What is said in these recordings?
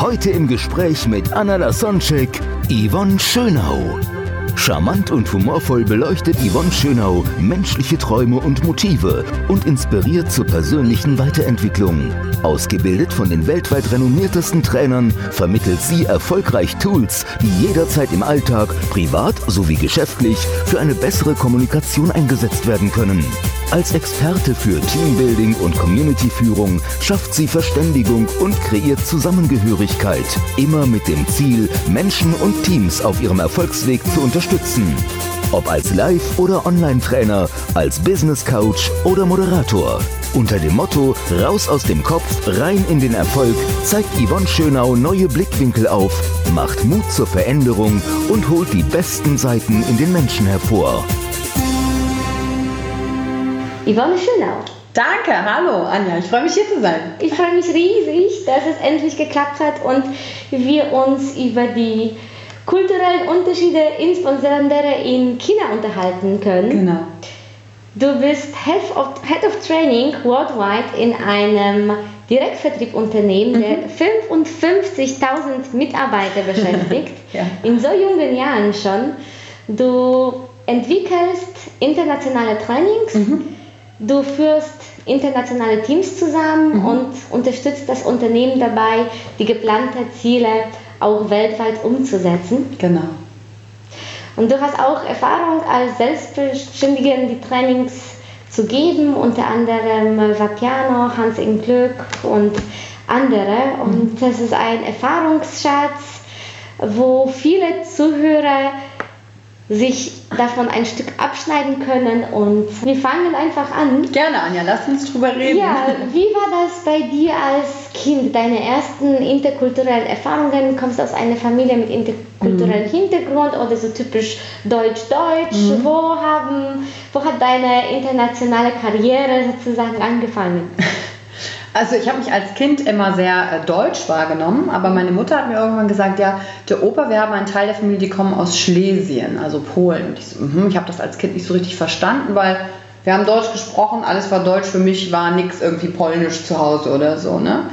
Heute im Gespräch mit Anna Lasonczek, Yvonne Schönau. Charmant und humorvoll beleuchtet Yvonne Schönau menschliche Träume und Motive und inspiriert zur persönlichen Weiterentwicklung. Ausgebildet von den weltweit renommiertesten Trainern vermittelt sie erfolgreich Tools, die jederzeit im Alltag, privat sowie geschäftlich für eine bessere Kommunikation eingesetzt werden können. Als Experte für Teambuilding und Communityführung schafft sie Verständigung und kreiert Zusammengehörigkeit. Immer mit dem Ziel, Menschen und Teams auf ihrem Erfolgsweg zu unterstützen. Ob als Live- oder Online-Trainer, als Business Coach oder Moderator. Unter dem Motto Raus aus dem Kopf, rein in den Erfolg zeigt Yvonne Schönau neue Blickwinkel auf, macht Mut zur Veränderung und holt die besten Seiten in den Menschen hervor. Yvonne Schönau. Danke, hallo Anja, ich freue mich hier zu sein. Ich freue mich riesig, dass es endlich geklappt hat und wir uns über die kulturellen Unterschiede insbesondere in China unterhalten können. Genau. Du bist Head of, Head of Training worldwide in einem Direktvertriebunternehmen, der 55.000 Mitarbeiter beschäftigt. Ja. In so jungen Jahren schon. Du entwickelst internationale Trainings, du führst internationale Teams zusammen und unterstützt das Unternehmen dabei, die geplanten Ziele auch weltweit umzusetzen. Genau. Und du hast auch Erfahrung als Selbstständige die Trainings zu geben, unter anderem Vapiano, Hans im Glück und andere. Und das ist ein Erfahrungsschatz, wo viele Zuhörer sich davon ein Stück abschneiden können. Und wir fangen einfach an. Gerne, Anja, lass uns drüber reden. Ja, wie war das bei dir als Kind? Deine ersten interkulturellen Erfahrungen? Kommst du aus einer Familie mit interkulturellem Hintergrund oder so typisch Deutsch-Deutsch? Wo, haben, wo hat deine internationale Karriere sozusagen angefangen? Also ich habe mich als Kind immer sehr äh, deutsch wahrgenommen, aber meine Mutter hat mir irgendwann gesagt, ja, der Opa, wir haben einen Teil der Familie, die kommen aus Schlesien, also Polen. Und ich so, mhm, ich habe das als Kind nicht so richtig verstanden, weil wir haben Deutsch gesprochen, alles war Deutsch, für mich war nichts irgendwie polnisch zu Hause oder so, ne?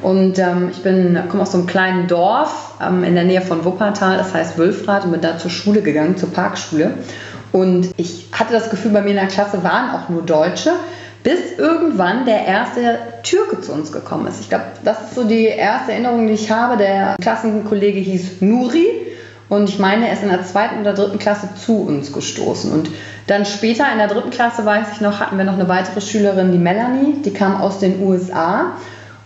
Und ähm, ich bin, komme aus so einem kleinen Dorf ähm, in der Nähe von Wuppertal, das heißt Wülfrath, und bin da zur Schule gegangen, zur Parkschule. Und ich hatte das Gefühl, bei mir in der Klasse waren auch nur Deutsche, bis irgendwann der erste Türke zu uns gekommen ist. Ich glaube, das ist so die erste Erinnerung, die ich habe. Der Klassenkollege hieß Nuri und ich meine, er ist in der zweiten oder dritten Klasse zu uns gestoßen. Und dann später in der dritten Klasse, weiß ich noch, hatten wir noch eine weitere Schülerin, die Melanie, die kam aus den USA.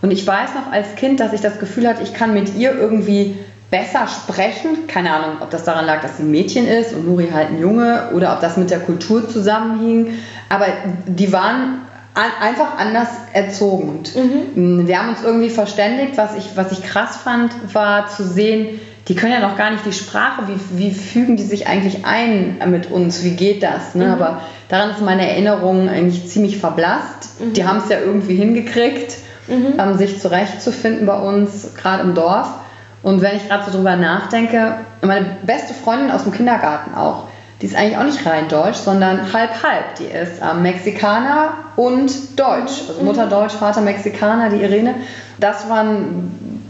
Und ich weiß noch als Kind, dass ich das Gefühl hatte, ich kann mit ihr irgendwie besser sprechen. Keine Ahnung, ob das daran lag, dass sie ein Mädchen ist und Nuri halt ein Junge oder ob das mit der Kultur zusammenhing. Aber die waren an, einfach anders erzogen. Und mh, wir haben uns irgendwie verständigt. Was ich, was ich krass fand, war zu sehen, die können ja noch gar nicht die Sprache, wie, wie fügen die sich eigentlich ein mit uns, wie geht das? Ne? Aber daran ist meine Erinnerung eigentlich ziemlich verblasst. Die haben es ja irgendwie hingekriegt, ähm, sich zurechtzufinden bei uns, gerade im Dorf. Und wenn ich gerade so drüber nachdenke, meine beste Freundin aus dem Kindergarten auch, die ist eigentlich auch nicht rein deutsch, sondern halb-halb. Die ist ähm, Mexikaner und Deutsch. Also Mutter Deutsch, Vater Mexikaner, die Irene. Das waren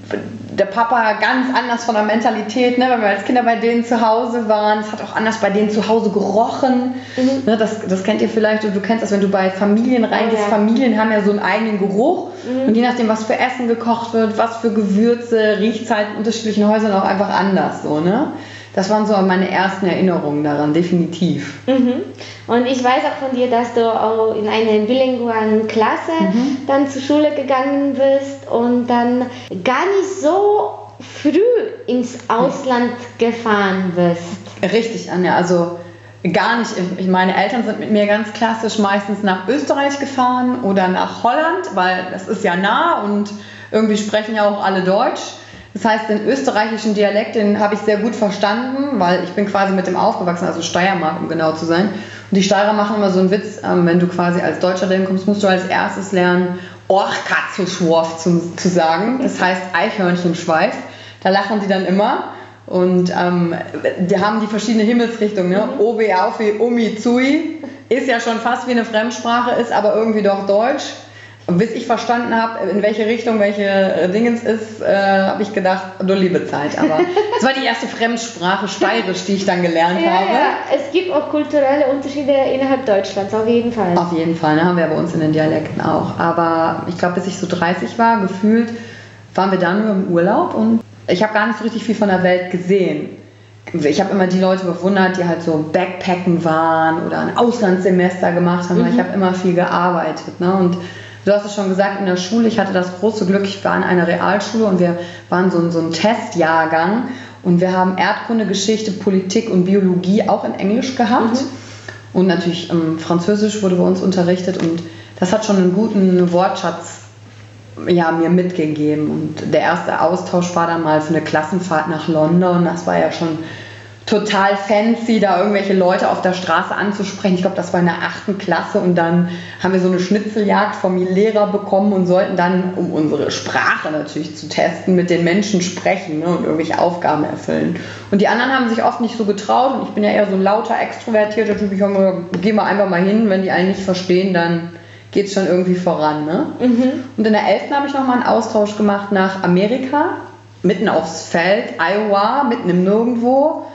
der Papa ganz anders von der Mentalität, ne? wenn wir als Kinder bei denen zu Hause waren. Es hat auch anders bei denen zu Hause gerochen. Ne? Das, das kennt ihr vielleicht und du kennst das, wenn du bei Familien reingehst. ja. Familien haben ja so einen eigenen Geruch. Und je nachdem, was für Essen gekocht wird, was für Gewürze, riecht es halt in unterschiedlichen Häusern auch einfach anders. So, ne? Das waren so meine ersten Erinnerungen daran, definitiv. Mhm. Und ich weiß auch von dir, dass du auch in einer bilingualen Klasse dann zur Schule gegangen bist und dann gar nicht so früh ins Ausland gefahren bist. Richtig, Anja. Also gar nicht. Ich- Meine Eltern sind mit mir ganz klassisch meistens nach Österreich gefahren oder nach Holland, weil das ist ja nah und irgendwie sprechen ja auch alle Deutsch. Das heißt, den österreichischen Dialekt, den habe ich sehr gut verstanden, weil ich bin quasi mit dem aufgewachsen, also Steiermark, um genau zu sein. Und die Steirer machen immer so einen Witz, ähm, wenn du quasi als Deutscher dahin kommst, musst du als erstes lernen, Orchkatzelschworf zu, zu sagen. Das heißt Eichhörnchenschweif. Da lachen die dann immer. Und ähm, die haben die verschiedenen Himmelsrichtungen. Ne? Mhm. Obi, Aufi, Umi, Zui. Ist ja schon fast wie eine Fremdsprache, ist aber irgendwie doch Deutsch. Bis ich verstanden habe, in welche Richtung welche äh, Dingens ist, äh, habe ich gedacht, du liebe Zeit. Aber es war die erste Fremdsprache, Steirisch, die ich dann gelernt ja, habe. Ja, es gibt auch kulturelle Unterschiede innerhalb Deutschlands, auf jeden Fall. Auf jeden Fall, ne, haben wir bei uns in den Dialekten auch. Aber ich glaube, bis ich so 30 war, gefühlt, waren wir dann nur im Urlaub und ich habe gar nicht so richtig viel von der Welt gesehen. Ich habe immer die Leute bewundert, die halt so Backpacken waren oder ein Auslandssemester gemacht haben, mhm. ich habe immer viel gearbeitet. Ne? Und du hast es schon gesagt, in der Schule, ich hatte das große Glück, ich war in einer Realschule und wir waren so, so ein Testjahrgang und wir haben Erdkunde, Geschichte, Politik und Biologie auch in Englisch gehabt. Mhm. Und natürlich ähm, Französisch wurde bei uns unterrichtet und das hat schon einen guten Wortschatz ja, mir mitgegeben. Und der erste Austausch war dann mal für eine Klassenfahrt nach London. Das war ja schon total fancy, da irgendwelche Leute auf der Straße anzusprechen. Ich glaube, das war in der achten Klasse und dann haben wir so eine Schnitzeljagd vom Lehrer bekommen und sollten dann, um unsere Sprache natürlich zu testen, mit den Menschen sprechen ne, und irgendwelche Aufgaben erfüllen. Und die anderen haben sich oft nicht so getraut und ich bin ja eher so ein lauter, extrovertierter Typ. Ich habe gesagt, geh mal einfach mal hin, wenn die einen nicht verstehen, dann geht es schon irgendwie voran. Ne? Mhm. Und in der 11. habe ich nochmal einen Austausch gemacht nach Amerika, mitten aufs Feld, Iowa, mitten im Nirgendwo.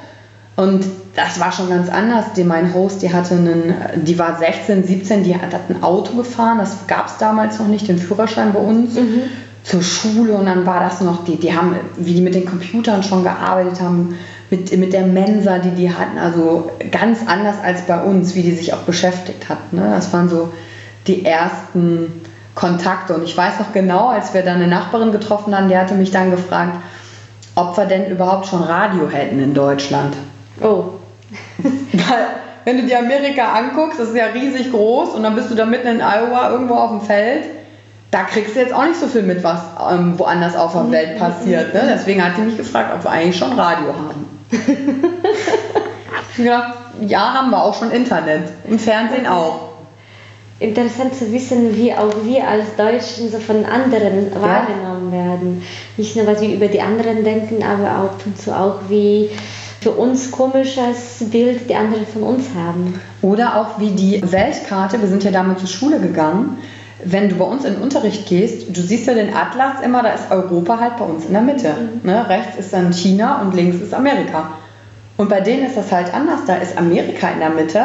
Und das war schon ganz anders. Die, mein Host, die hatte einen, die war 16, 17, die hat, hat ein Auto gefahren, das gab es damals noch nicht, den Führerschein bei uns. Mhm. Zur Schule und dann war das noch, die, die haben, wie die mit den Computern schon gearbeitet haben, mit, mit der Mensa, die die hatten, also ganz anders als bei uns, wie die sich auch beschäftigt hat. Ne? Das waren so die ersten Kontakte. Und ich weiß noch genau, als wir dann eine Nachbarin getroffen haben, die hatte mich dann gefragt, ob wir denn überhaupt schon Radio hätten in Deutschland. Oh. Weil, wenn du dir Amerika anguckst, das ist ja riesig groß und dann bist du da mitten in Iowa irgendwo auf dem Feld. Da kriegst du jetzt auch nicht so viel mit, was ähm, woanders auf der Welt passiert. Ne? Deswegen hat sie mich gefragt, ob wir eigentlich schon Radio haben. ich gedacht, ja, haben wir auch schon Internet. Und Fernsehen auch interessant zu wissen, wie auch wir als Deutschen so von anderen ja. wahrgenommen werden. Nicht nur, was wir über die anderen denken, aber auch und zu auch, wie für uns komisches Bild die anderen von uns haben. Oder auch wie die Weltkarte, wir sind ja damit zur Schule gegangen, wenn du bei uns in den Unterricht gehst, du siehst ja den Atlas immer, da ist Europa halt bei uns in der Mitte. Mhm. Ne? Rechts ist dann China und links ist Amerika. Und bei denen ist das halt anders, da ist Amerika in der Mitte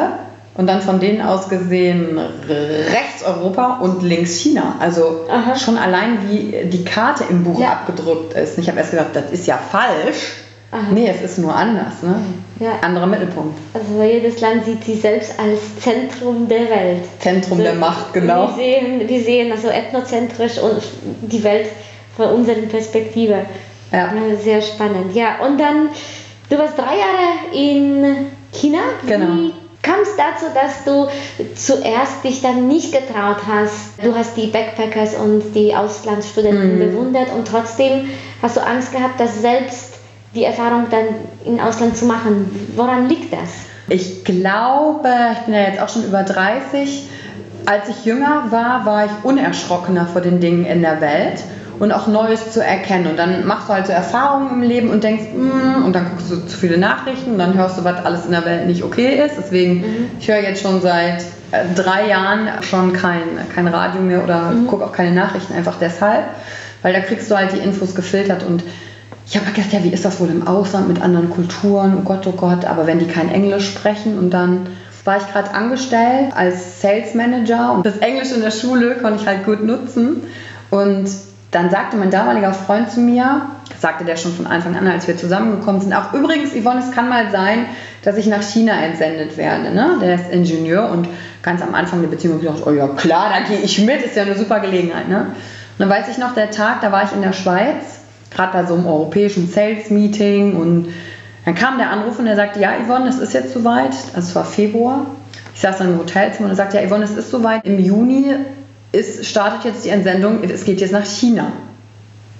und dann von denen aus gesehen rechts Europa und links China. Also Aha. schon allein wie die Karte im Buch ja. abgedrückt ist. Ich habe erst gedacht, das ist ja falsch. Aha. Nee, es ist nur anders. Ne? Ja. Anderer Mittelpunkt. Also jedes Land sieht sich selbst als Zentrum der Welt. Zentrum so, der Macht, genau. Wir sehen, wir sehen also ethnozentrisch und die Welt von unserer Perspektive. Ja. Sehr spannend. Ja, und dann, du warst drei Jahre in China. Genau. Wie kam es dazu, dass du zuerst dich dann nicht getraut hast? Du hast die Backpackers und die Auslandsstudenten mhm. bewundert und trotzdem hast du Angst gehabt, dass selbst die Erfahrung dann im Ausland zu machen. Woran liegt das? Ich glaube, ich bin ja jetzt auch schon über 30. Als ich jünger war, war ich unerschrockener vor den Dingen in der Welt und auch Neues zu erkennen. Und dann machst du halt so Erfahrungen im Leben und denkst, mm, und dann guckst du zu viele Nachrichten und dann hörst du, was alles in der Welt nicht okay ist. Deswegen, mhm. ich höre jetzt schon seit äh, drei Jahren schon kein, kein Radio mehr oder mhm. gucke auch keine Nachrichten, einfach deshalb. Weil da kriegst du halt die Infos gefiltert und ich habe gedacht, ja, wie ist das wohl im Ausland mit anderen Kulturen? Oh Gott, oh Gott, aber wenn die kein Englisch sprechen und dann war ich gerade angestellt als Sales Manager und das Englisch in der Schule konnte ich halt gut nutzen und dann sagte mein damaliger Freund zu mir, sagte der schon von Anfang an, als wir zusammengekommen sind, auch übrigens, Yvonne, es kann mal sein, dass ich nach China entsendet werde. Ne? Der ist Ingenieur und ganz am Anfang der Beziehung gedacht, oh ja klar, da gehe ich mit, ist ja eine super Gelegenheit. Ne? Und dann weiß ich noch, der Tag, da war ich in der Schweiz, gerade bei so einem europäischen Sales-Meeting und dann kam der Anruf und der sagte, ja Yvonne, es ist jetzt soweit, also es war Februar, ich saß dann im Hotelzimmer und er sagte, ja Yvonne, es ist soweit, im Juni ist, startet jetzt die Entsendung, es geht jetzt nach China.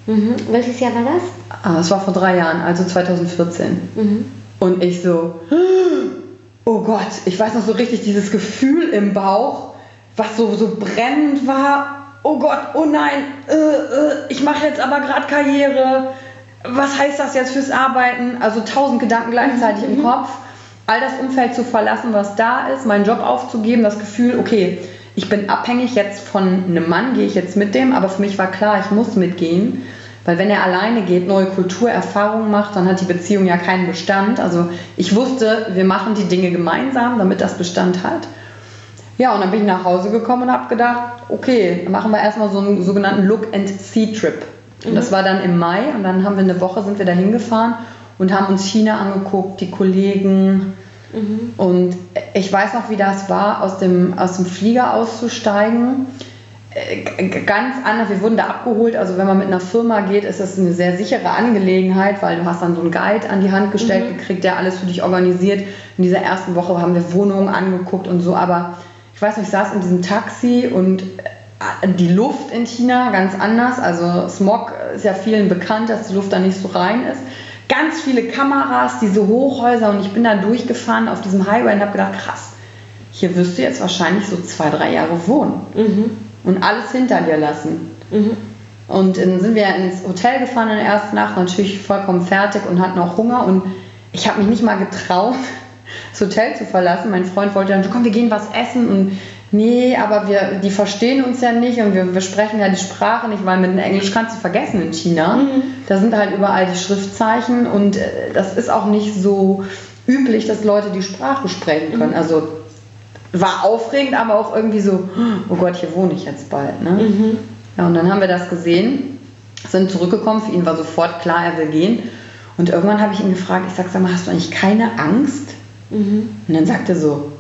Mhm. Welches Jahr war das? Ah, es war vor drei Jahren, also 2014. Mhm. Und ich so, oh Gott, ich weiß noch so richtig dieses Gefühl im Bauch, was so, so brennend war. Oh Gott, oh nein, äh, äh, ich mache jetzt aber gerade Karriere. Was heißt das jetzt fürs Arbeiten? Also tausend Gedanken gleichzeitig im Kopf. All das Umfeld zu verlassen, was da ist, meinen Job aufzugeben, das Gefühl, okay, ich bin abhängig jetzt von einem Mann, gehe ich jetzt mit dem, aber für mich war klar, ich muss mitgehen. Weil wenn er alleine geht, neue Kulturerfahrungen macht, dann hat die Beziehung ja keinen Bestand. Also ich wusste, wir machen die Dinge gemeinsam, damit das Bestand hat. Ja, und dann bin ich nach Hause gekommen und habe gedacht, okay, dann machen wir erstmal so einen sogenannten Look-and-See-Trip. Und das war dann im Mai und dann haben wir eine Woche, sind wir da hingefahren und haben uns China angeguckt, die Kollegen. Und ich weiß noch, wie das war, aus dem, aus dem Flieger auszusteigen äh, ganz anders. Wir wurden da abgeholt. Also wenn man mit einer Firma geht, ist das eine sehr sichere Angelegenheit, weil du hast dann so einen Guide an die Hand gestellt Mhm. gekriegt, der alles für dich organisiert. In dieser ersten Woche haben wir Wohnungen angeguckt und so. Aber ich weiß nicht, ich saß in diesem Taxi und äh, die Luft in China ganz anders. Also Smog ist ja vielen bekannt, dass die Luft da nicht so rein ist. Ganz viele Kameras, diese Hochhäuser und ich bin da durchgefahren auf diesem Highway und habe gedacht, krass, hier wirst du jetzt wahrscheinlich so zwei, drei Jahre wohnen Mhm. und alles hinter dir lassen. Mhm. Und dann sind wir ins Hotel gefahren in der ersten Nacht, natürlich vollkommen fertig und hatten auch Hunger. Und ich habe mich nicht mal getraut, das Hotel zu verlassen. Mein Freund wollte dann, so, komm, wir gehen was essen. Und nee, aber wir, die verstehen uns ja nicht und wir, wir sprechen ja die Sprache nicht, weil mit dem Englisch kannst du vergessen in China. Da sind halt überall die Schriftzeichen und äh, das ist auch nicht so üblich, dass Leute die Sprache sprechen können. Also war aufregend, aber auch irgendwie so, oh Gott, hier wohne ich jetzt bald. Ne? Ja, und dann haben wir das gesehen, sind zurückgekommen, für ihn war sofort klar, er will gehen. Und irgendwann habe ich ihn gefragt, ich sag, sag mal, hast du eigentlich keine Angst? Und dann sagt er so,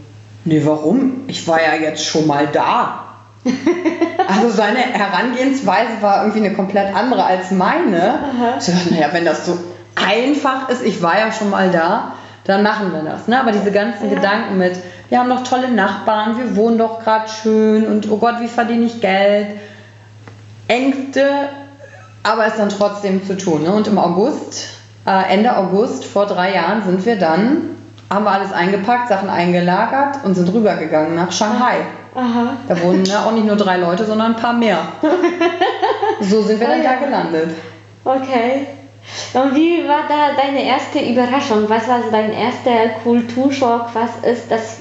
nee, warum? Ich war ja jetzt schon mal da. also seine Herangehensweise war irgendwie eine komplett andere als meine. Ich dachte, naja, wenn das so einfach ist, ich war ja schon mal da, dann machen wir das. Ne? Aber diese ganzen Gedanken mit, wir haben doch tolle Nachbarn, wir wohnen doch gerade schön und oh Gott, wie verdiene ich Geld? Ängste, aber es dann trotzdem zu tun. Ne? Und im August, äh, Ende August vor drei Jahren sind wir dann, haben wir alles eingepackt, Sachen eingelagert und sind rübergegangen nach Shanghai. Aha. Da wohnen ne, auch nicht nur drei Leute, sondern ein paar mehr. So sind wir dann Oh da ja. gelandet. Okay. Und wie war da deine erste Überraschung? Was war dein erster Kulturschock? Was ist das,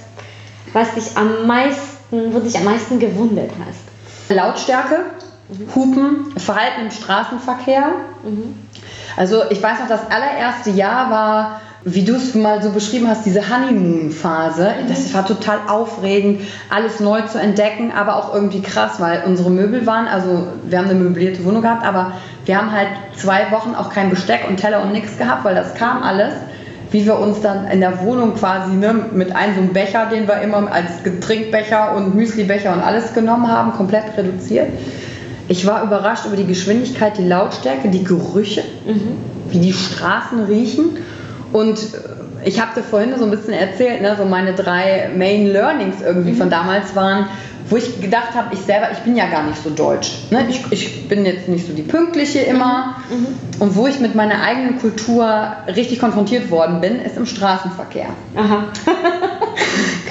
was dich am meisten, wo dich am meisten gewundert hast? Lautstärke, Hupen, Verhalten im Straßenverkehr. Also ich weiß noch, das allererste Jahr war, wie du es mal so beschrieben hast, diese Honeymoon-Phase. Das war total aufregend, alles neu zu entdecken, aber auch irgendwie krass, weil unsere Möbel waren, also wir haben eine möblierte Wohnung gehabt, aber wir haben halt zwei Wochen auch kein Besteck und Teller und nichts gehabt, weil das kam alles. Wie wir uns dann in der Wohnung quasi ne, mit einem so einem Becher, den wir immer als Getrinkbecher und Müslibecher und alles genommen haben, komplett reduziert. Ich war überrascht über die Geschwindigkeit, die Lautstärke, die Gerüche, wie die Straßen riechen. Und äh, ich habe dir vorhin so ein bisschen erzählt, ne, so meine drei Main Learnings irgendwie von damals waren, wo ich gedacht habe, ich selber, ich bin ja gar nicht so deutsch. Ne? Ich, ich bin jetzt nicht so die Pünktliche immer. Und wo ich mit meiner eigenen Kultur richtig konfrontiert worden bin, ist im Straßenverkehr. Aha.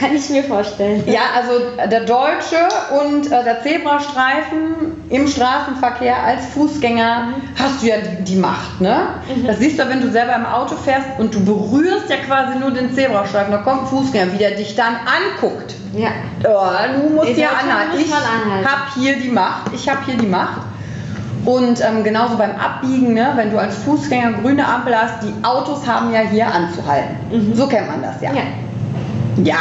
Kann ich mir vorstellen. Ja, also der Deutsche und äh, der Zebrastreifen im Straßenverkehr als Fußgänger hast du ja die, die Macht, ne? Das siehst du, wenn du selber im Auto fährst und du berührst ja quasi nur den Zebrastreifen. Da kommt ein Fußgänger, wie der dich dann anguckt. Ja. Oh, du musst Deutschland anhalten. Ich man anhalten. hab hier die Macht. Ich habe hier die Macht. Und ähm, genauso beim Abbiegen, ne, wenn du als Fußgänger grüne Ampel hast, die Autos haben ja hier anzuhalten. So kennt man das ja. Ja. Ja,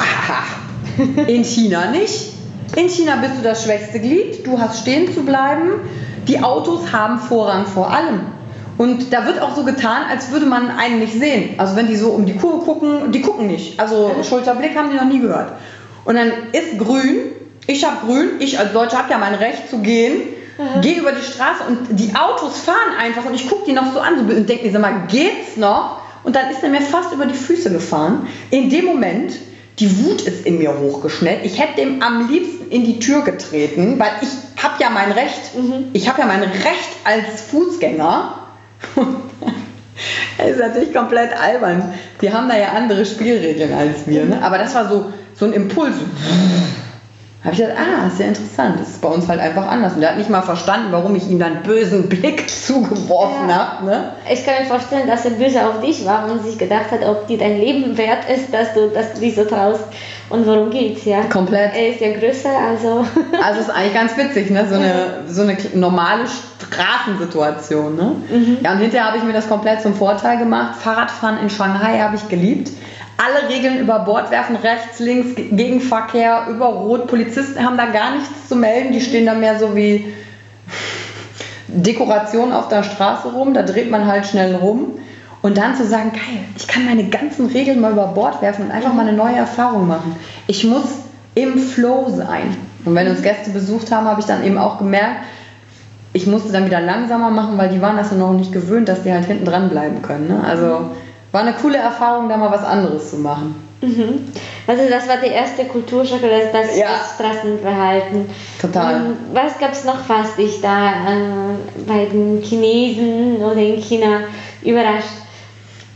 in China nicht. In China bist du das schwächste Glied, du hast stehen zu bleiben. Die Autos haben Vorrang vor allem. Und da wird auch so getan, als würde man einen nicht sehen. Also wenn die so um die Kurve gucken, die gucken nicht. Also Schulterblick haben die noch nie gehört. Und dann ist grün, ich habe grün, ich als Deutscher habe ja mein Recht zu gehen, gehe über die Straße und die Autos fahren einfach und ich gucke die noch so an so, und denke mir, sag mal, geht's noch? Und dann ist er mir fast über die Füße gefahren. In dem Moment Die Wut ist in mir hochgeschnellt. Ich hätte dem am liebsten in die Tür getreten, weil ich habe ja mein Recht. Ich habe ja mein Recht als Fußgänger. Das ist natürlich komplett albern. Die haben da ja andere Spielregeln als wir. Ne? Aber das war so, so ein Impuls. Habe ich gedacht, ah, ja interessant. Das ist bei uns halt einfach anders. Und der hat nicht mal verstanden, warum ich ihm dann einen bösen Blick zugeworfen Ja. habe. Ne? Ich kann mir vorstellen, dass er böse auf dich war und sich gedacht hat, ob dir dein Leben wert ist, dass du, dass du dich so traust. Und worum geht's, ja? Komplett. Er ist ja größer, also. Also ist eigentlich ganz witzig, ne? so, eine, so eine normale Straßensituation. Ne? Ja, und hinterher habe ich mir das komplett zum Vorteil gemacht. Fahrradfahren in Shanghai habe ich geliebt. Alle Regeln über Bord werfen, rechts, links, Ge- Gegenverkehr, über Rot. Polizisten haben da gar nichts zu melden. Die stehen da mehr so wie Dekoration auf der Straße rum. Da dreht man halt schnell rum. Und dann zu sagen, geil, ich kann meine ganzen Regeln mal über Bord werfen und einfach mal eine neue Erfahrung machen. Ich muss im Flow sein. Und wenn uns Gäste besucht haben, habe ich dann eben auch gemerkt, ich musste dann wieder langsamer machen, weil die waren das ja noch nicht gewöhnt, dass die halt hinten dran bleiben können. Ne? Also war eine coole Erfahrung, da mal was anderes zu machen. Mhm. Also das war der erste Kulturschock, das, das, Ja. das Straßenverhalten. Total. Und was gab es noch, was dich da äh, bei den Chinesen oder in China überrascht?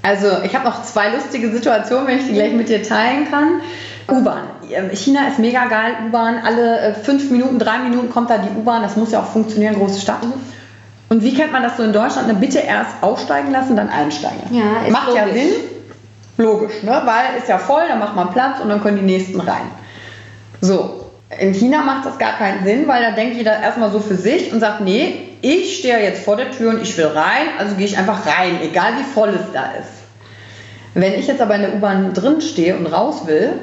Also ich habe noch zwei lustige Situationen, wenn ich die gleich mit dir teilen kann. U-Bahn. China ist mega geil, U-Bahn. Alle äh, fünf Minuten, drei Minuten kommt da die U-Bahn. Das muss ja auch funktionieren, große Stadt. Und wie kennt man das so in Deutschland? Ne, bitte erst aussteigen lassen, dann einsteigen. Ja, Macht ja logisch. Sinn. Logisch, ne? weil ist ja voll, dann macht man Platz und dann können die nächsten rein. So, in China macht das gar keinen Sinn, weil da denkt jeder erstmal so für sich und sagt, nee, ich stehe jetzt vor der Tür und ich will rein, also gehe ich einfach rein, egal wie voll es da ist. Wenn ich jetzt aber in der U-Bahn drin stehe und raus will,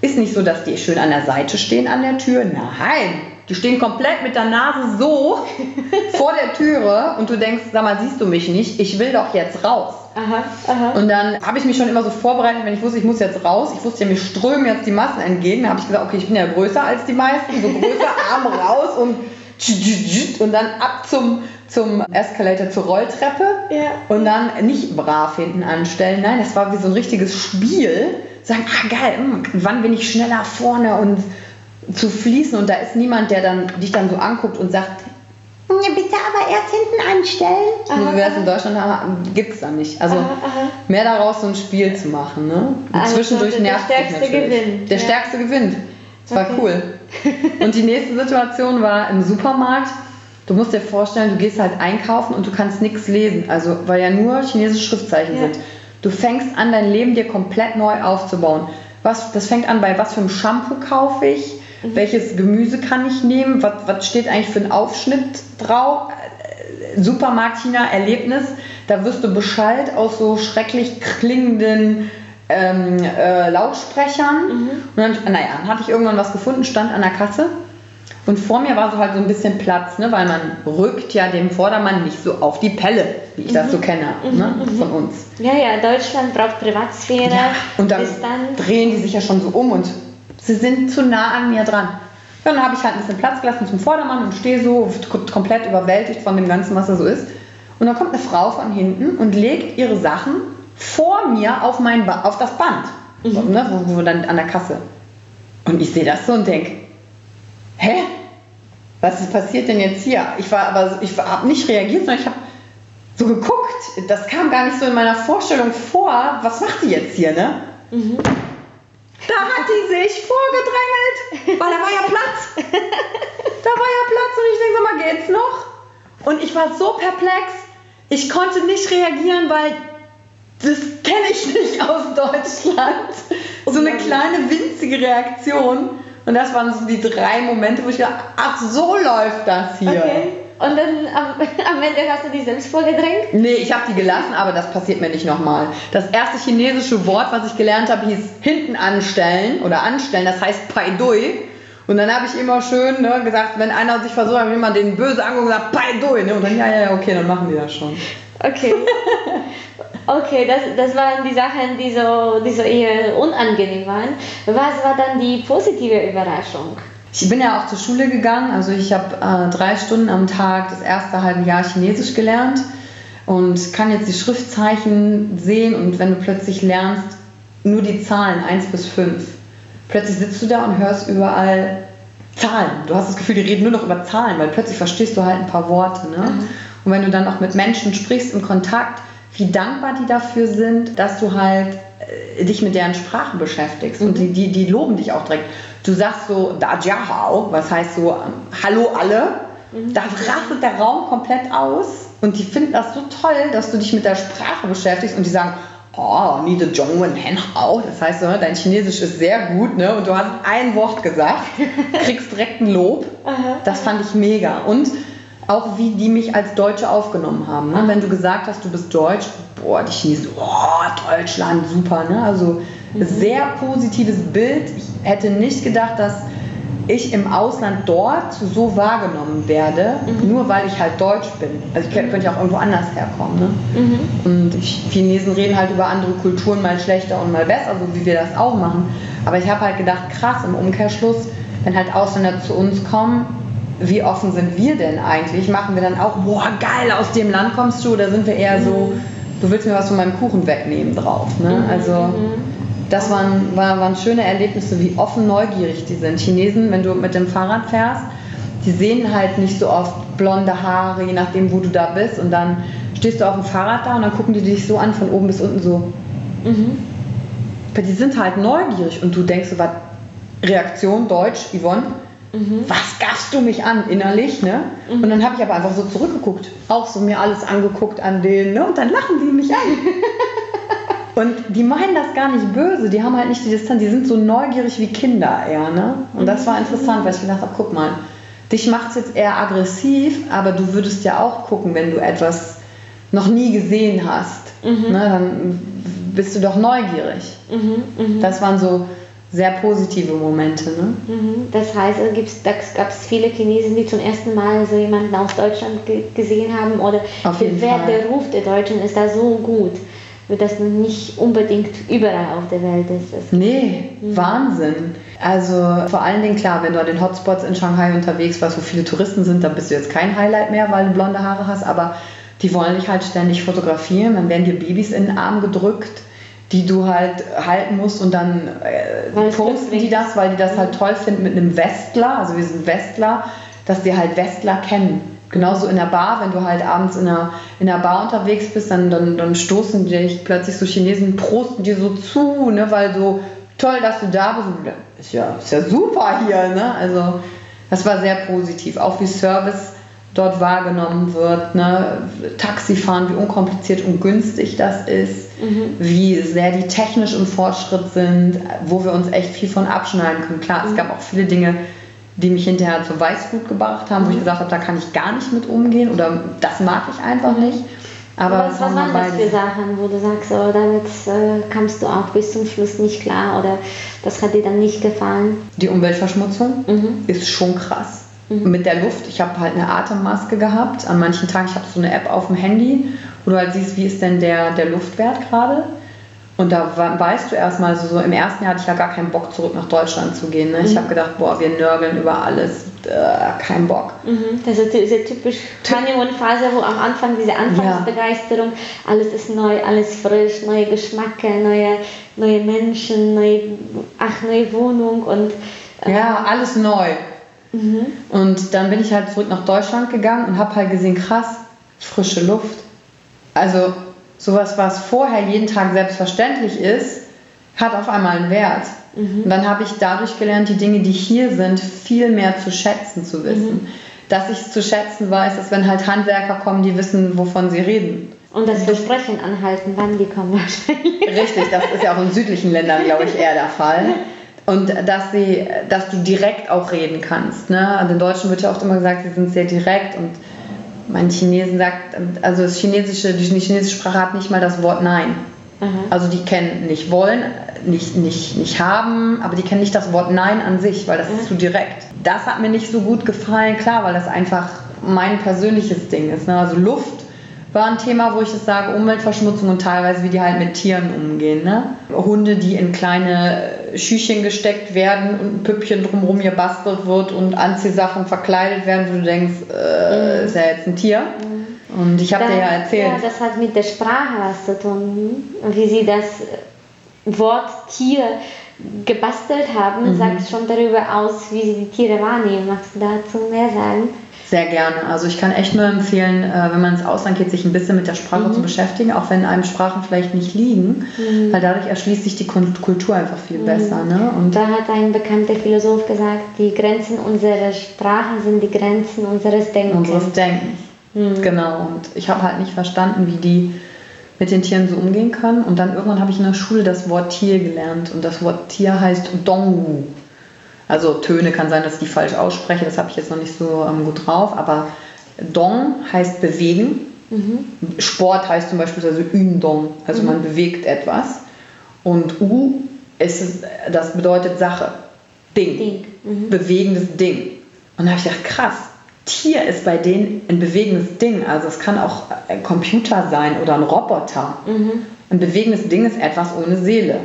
ist nicht so, dass die schön an der Seite stehen an der Tür. Nein, die stehen komplett mit der Nase so vor der Türe und du denkst, sag mal, siehst du mich nicht? Ich will doch jetzt raus. Aha, aha. Und dann habe ich mich schon immer so vorbereitet, wenn ich wusste, ich muss jetzt raus. Ich wusste ja, mir strömen jetzt die Massen entgegen. Da habe ich gesagt, okay, ich bin ja größer als die meisten, so größer, Arm raus und und dann ab zum, zum Escalator zur Rolltreppe Ja. und dann nicht brav hinten anstellen. Nein, das war wie so ein richtiges Spiel. Sagen, ah geil, hm, wann bin ich schneller vorne und zu fließen und da ist niemand, der dann dich dann so anguckt und sagt, "Ja, bitte aber erst hinten anstellen. Aha, Wie wir es in Deutschland haben, gibt es da nicht. Also Aha, aha. mehr daraus so ein Spiel zu machen. Ne? Und Also zwischendurch der nervt dich Stärkste natürlich. gewinnt, Der ja. Stärkste gewinnt. Das war Okay. cool. Und die nächste Situation war im Supermarkt. Du musst dir vorstellen, du gehst halt einkaufen und du kannst nichts lesen. Also, weil ja nur chinesische Schriftzeichen Ja. sind. Du fängst an, dein Leben dir komplett neu aufzubauen. Was, das fängt an bei, was für ein Shampoo kaufe ich? Mhm. Welches Gemüse kann ich nehmen? Was, was steht eigentlich für ein Aufschnitt drauf? Supermarkt China Erlebnis, da wirst du Bescheid aus so schrecklich klingenden ähm, äh, Lautsprechern. Und dann, naja, dann hatte ich irgendwann was gefunden, stand an der Kasse. Und vor mir war so halt so ein bisschen Platz, ne, weil man rückt ja dem Vordermann nicht so auf die Pelle, wie ich das so kenne ne, von uns. Ja, ja, Deutschland braucht Privatsphäre, Ja, und dann Distanz. drehen die sich ja schon so um und sie sind zu nah an mir dran. Ja, dann habe ich halt ein bisschen Platz gelassen zum Vordermann und stehe so komplett überwältigt von dem Ganzen, was da so ist. Und dann kommt eine Frau von hinten und legt ihre Sachen vor mir auf, mein ba auf das Band, so, ne, wo, wo dann an der Kasse. Und ich sehe das so und denke, hä? Was ist passiert denn jetzt hier? Ich war aber, ich habe nicht reagiert, sondern ich habe so geguckt. Das kam gar nicht so in meiner Vorstellung vor. Was macht die jetzt hier, ne? Hat die sich vorgedrängelt, weil da war ja Platz. Da war ja Platz und ich denke, sag mal, geht's noch? Und ich war so perplex. Ich konnte nicht reagieren, weil das kenne ich nicht aus Deutschland. So eine kleine winzige Reaktion. Und das waren so die drei Momente, wo ich dachte, ach, so läuft das hier. Okay. Und dann am, am Ende hast du dich selbst vorgedrängt? Nee, ich habe die gelassen, aber das passiert mir nicht nochmal. Das erste chinesische Wort, was ich gelernt habe, hieß hinten anstellen oder anstellen, das heißt Pai Dui. Und dann habe ich immer schön ne, gesagt, wenn einer sich versucht, habe ich immer den böse angeguckt und gesagt, Pai Dui. Ne? Und dann, ja, ja, ja, okay, dann machen die das schon. Okay. Okay, das, das waren die Sachen, die so, die so eher unangenehm waren. Was war dann die positive Überraschung? Ich bin ja auch zur Schule gegangen, also ich habe äh, drei Stunden am Tag das erste halbe Jahr Chinesisch gelernt und kann jetzt die Schriftzeichen sehen und wenn du plötzlich lernst, nur die Zahlen 1 bis 5. Plötzlich sitzt du da und hörst überall Zahlen. Du hast das Gefühl, die reden nur noch über Zahlen, weil plötzlich verstehst du halt ein paar Worte. Ne? Mhm. Und wenn du dann auch mit Menschen sprichst im Kontakt, wie dankbar die dafür sind, dass du halt dich mit deren Sprache beschäftigst. Mhm. Und die, die, die loben dich auch direkt. Du sagst so, da Dajahau, was heißt so, ähm, hallo alle. Mhm. Da rastet der Raum komplett aus. Und die finden das so toll, dass du dich mit der Sprache beschäftigst. Und die sagen, oh, Nide Zhongwen Hen Hao. Das heißt, ne, dein Chinesisch ist sehr gut, ne? Und du hast ein Wort gesagt, kriegst direkt ein Lob. Das fand ich mega. Und auch wie die mich als Deutsche aufgenommen haben. Ne? Wenn du gesagt hast, du bist Deutsch, boah, die Chinesen, oh, Deutschland, super. Ne? Also mhm. sehr positives Bild. Ich hätte nicht gedacht, dass ich im Ausland dort so wahrgenommen werde, mhm. nur weil ich halt Deutsch bin. Also ich könnte ja auch irgendwo anders herkommen. Ne? Mhm. Und ich, Chinesen reden halt über andere Kulturen mal schlechter und mal besser, so wie wir das auch machen. Aber ich habe halt gedacht, krass, im Umkehrschluss, wenn halt Ausländer zu uns kommen, wie offen sind wir denn eigentlich? Machen wir dann auch, boah, geil, aus dem Land kommst du? Oder sind wir eher so, du willst mir was von meinem Kuchen wegnehmen drauf? Ne? Mhm. Also das waren, waren schöne Erlebnisse, wie offen neugierig die sind. Chinesen, wenn du mit dem Fahrrad fährst, die sehen halt nicht so oft blonde Haare, je nachdem, wo du da bist. Und dann stehst du auf dem Fahrrad da und dann gucken die dich so an, von oben bis unten so. Mhm. Die sind halt neugierig und du denkst so, was, Reaktion, Deutsch, Yvonne, Mhm. Was gaffst du mich an innerlich, ne? Mhm. Und dann habe ich aber einfach so zurückgeguckt, auch so mir alles angeguckt an denen, ne? Und dann lachen die mich an. und die meinen das gar nicht böse, die haben halt nicht die Distanz, die sind so neugierig wie Kinder eher, ne? Und das war interessant, weil ich gedacht habe, guck mal, dich macht es jetzt eher aggressiv, aber du würdest ja auch gucken, wenn du etwas noch nie gesehen hast, mhm. ne? Dann bist du doch neugierig. Mhm, mhm. Das waren so sehr positive Momente. Ne? Mhm. Das heißt, da gab es viele Chinesen, die zum ersten Mal so jemanden aus Deutschland gesehen haben oder der, der Ruf der Deutschen ist da so gut, dass nicht unbedingt überall auf der Welt ist. nee, mhm. Wahnsinn. Also vor allen Dingen klar, wenn du an den Hotspots in Shanghai unterwegs warst, wo viele Touristen sind, dann bist du jetzt kein Highlight mehr, weil du blonde Haare hast, aber die wollen dich halt ständig fotografieren, dann werden dir Babys in den Arm gedrückt die du halt halten musst und dann äh, posten die das, weil die das halt toll finden mit einem Westler, also wir sind Westler, dass die halt Westler kennen. Genauso in der Bar, wenn du halt abends in der, in der Bar unterwegs bist, dann, dann, dann stoßen dich plötzlich so Chinesen, prosten dir so zu, ne, weil so toll, dass du da bist. Ist, ja, ist ja super hier, ne? Also das war sehr positiv. Auch wie Service dort wahrgenommen wird. Ne? Taxifahren, wie unkompliziert und günstig das ist, mhm. wie sehr die technisch im Fortschritt sind, wo wir uns echt viel von abschneiden können. Klar, mhm. es gab auch viele Dinge, die mich hinterher zu Weißgut gebracht haben, wo ich mhm. gesagt habe, da kann ich gar nicht mit umgehen oder das mag ich einfach nicht. Aber was, was waren das für Sachen, wo du sagst, oh, damit äh, kamst du auch bis zum Schluss nicht klar oder das hat dir dann nicht gefallen? Die Umweltverschmutzung mhm. ist schon krass. Mhm. Mit der Luft, ich habe halt eine Atemmaske gehabt. An manchen Tagen, ich habe so eine App auf dem Handy, wo du halt siehst, wie ist denn der, der Luftwert gerade. Und da weißt du erstmal, so, so im ersten Jahr hatte ich ja gar keinen Bock, zurück nach Deutschland zu gehen. Ne? Ich mhm. habe gedacht, boah, wir nörgeln über alles, äh, kein Bock. Mhm. Das ist diese typisch Honeymoon-Phase, wo am Anfang diese Anfangsbegeisterung, ja. alles ist neu, alles frisch, neue Geschmacke, neue, neue Menschen, neue, ach, neue Wohnung und... Äh, ja, alles neu. Mhm. Und dann bin ich halt zurück nach Deutschland gegangen und habe halt gesehen, krass, frische Luft. Also sowas, was vorher jeden Tag selbstverständlich ist, hat auf einmal einen Wert. Mhm. Und dann habe ich dadurch gelernt, die Dinge, die hier sind, viel mehr zu schätzen zu wissen. Mhm. Dass ich es zu schätzen weiß, dass wenn halt Handwerker kommen, die wissen, wovon sie reden. Und das Versprechen anhalten, wann die kommen wahrscheinlich. Richtig, das ist ja auch in südlichen Ländern, glaube ich, eher der Fall. Und dass, sie, dass du direkt auch reden kannst. Ne? Also in Deutschen wird ja oft immer gesagt, sie sind sehr direkt und mein Chinesen sagt, also das chinesische, die chinesische Sprache hat nicht mal das Wort Nein. Mhm. Also die kennen nicht wollen, nicht, nicht, nicht haben, aber die kennen nicht das Wort Nein an sich, weil das mhm. ist zu direkt. Das hat mir nicht so gut gefallen, klar, weil das einfach mein persönliches Ding ist. Ne? Also Luft war ein Thema, wo ich es sage, Umweltverschmutzung und teilweise, wie die halt mit Tieren umgehen. Ne? Hunde, die in kleine Schüchchen gesteckt werden und ein Püppchen drumherum gebastelt wird und Anziehsachen verkleidet werden, wo du denkst, äh, mhm. ist ja jetzt ein Tier. Mhm. Und ich habe dir ja erzählt. Ja, das hat mit der Sprache was zu tun, wie sie das Wort Tier gebastelt haben, Mhm. sagt schon darüber aus, wie sie die Tiere wahrnehmen. Magst du dazu mehr sagen? Sehr gerne. Also ich kann echt nur empfehlen, äh, wenn man ins Ausland geht, sich ein bisschen mit der Sprache Mhm. zu beschäftigen, auch wenn einem Sprachen vielleicht nicht liegen, weil dadurch erschließt sich die Kultur einfach viel Mhm. besser. Ne? Und Da hat ein bekannter Philosoph gesagt, die Grenzen unserer Sprache sind die Grenzen unseres Denkens. unseres Denkens. Mhm. Genau. Und ich habe halt nicht verstanden, wie die mit den Tieren so umgehen können. Und dann irgendwann habe ich in der Schule das Wort Tier gelernt. Und das Wort Tier heißt Dongwu. Also Töne kann sein, dass ich die falsch ausspreche, das habe ich jetzt noch nicht so ähm, gut drauf. Aber Dong heißt bewegen. Sport heißt zum Beispiel also Ündong, also man bewegt etwas. Und U ist, das bedeutet Sache, Ding, Ding, mhm. bewegendes Ding. Und da habe ich gedacht, krass, Tier ist bei denen ein bewegendes Ding. Also es kann auch ein Computer sein oder ein Roboter. Ein bewegendes Ding ist etwas ohne Seele.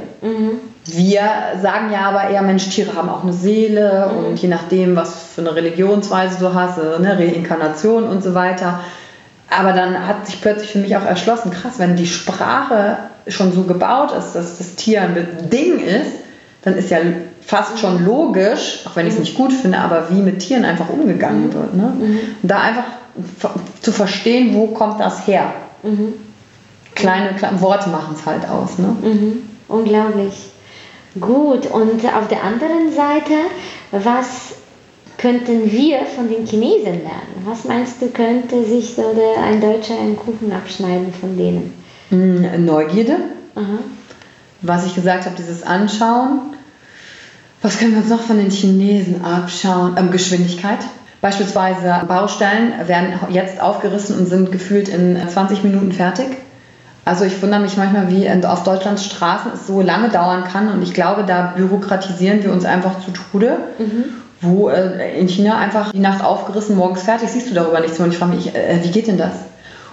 Wir sagen ja aber eher, Mensch, Tiere haben auch eine Seele und je nachdem, was für eine Religionsweise du hast, äh, ne, Reinkarnation und so weiter. Aber dann hat sich plötzlich für mich auch erschlossen, krass, wenn die Sprache schon so gebaut ist, dass das Tier ein Ding ist, dann ist ja fast schon logisch, auch wenn ich es nicht gut finde, aber wie mit Tieren einfach umgegangen wird. Ne? Und da einfach zu verstehen, wo kommt das her. Kleine, kleine Worte machen es halt aus. Ne? Mhm. Unglaublich. Gut, und auf der anderen Seite, was könnten wir von den Chinesen lernen? Was meinst du, könnte sich so der, ein Deutscher einen Kuchen abschneiden von denen? Mm, Neugierde, Aha. was ich gesagt habe, dieses Anschauen. Was können wir uns noch von den Chinesen abschauen? Ähm, Geschwindigkeit. Beispielsweise Baustellen werden jetzt aufgerissen und sind gefühlt in 20 Minuten fertig. Also ich wundere mich manchmal, wie auf Deutschlands Straßen es so lange dauern kann. Und ich glaube, da bürokratisieren wir uns einfach zu Tode. Wo äh, in China einfach die Nacht aufgerissen, morgens fertig, siehst du darüber nichts mehr. Und ich frage mich, äh, wie geht denn das?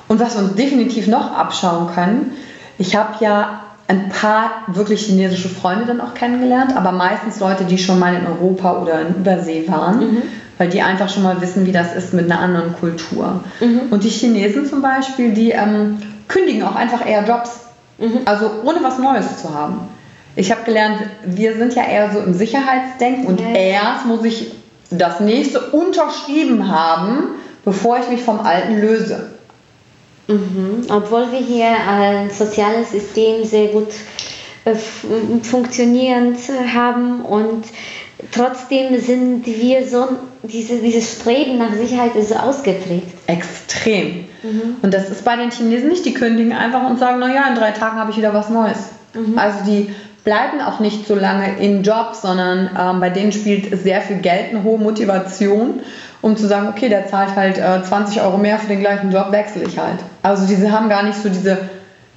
Und was wir uns definitiv noch abschauen können, ich habe ja ein paar wirklich chinesische Freunde dann auch kennengelernt, aber meistens Leute, die schon mal in Europa oder in Übersee waren, weil die einfach schon mal wissen, wie das ist mit einer anderen Kultur. Und die Chinesen zum Beispiel, die ähm, kündigen auch einfach eher Jobs, also ohne was Neues zu haben. Ich habe gelernt, wir sind ja eher so im Sicherheitsdenken und Ja. erst muss ich das nächste unterschrieben haben, bevor ich mich vom Alten löse. Mhm. Obwohl wir hier ein soziales System sehr gut äh, funktionierend haben und trotzdem sind wir so, diese, dieses Streben nach Sicherheit ist so ausgeprägt. Extrem. Und das ist bei den Chinesen nicht. Die kündigen einfach und sagen, naja, in drei Tagen habe ich wieder was Neues. Also die bleiben auch nicht so lange in Jobs, sondern ähm, bei denen spielt sehr viel Geld eine hohe Motivation, um zu sagen, okay, der zahlt halt äh, 20 Euro mehr für den gleichen Job, wechsle ich halt. Also diese haben gar nicht so diese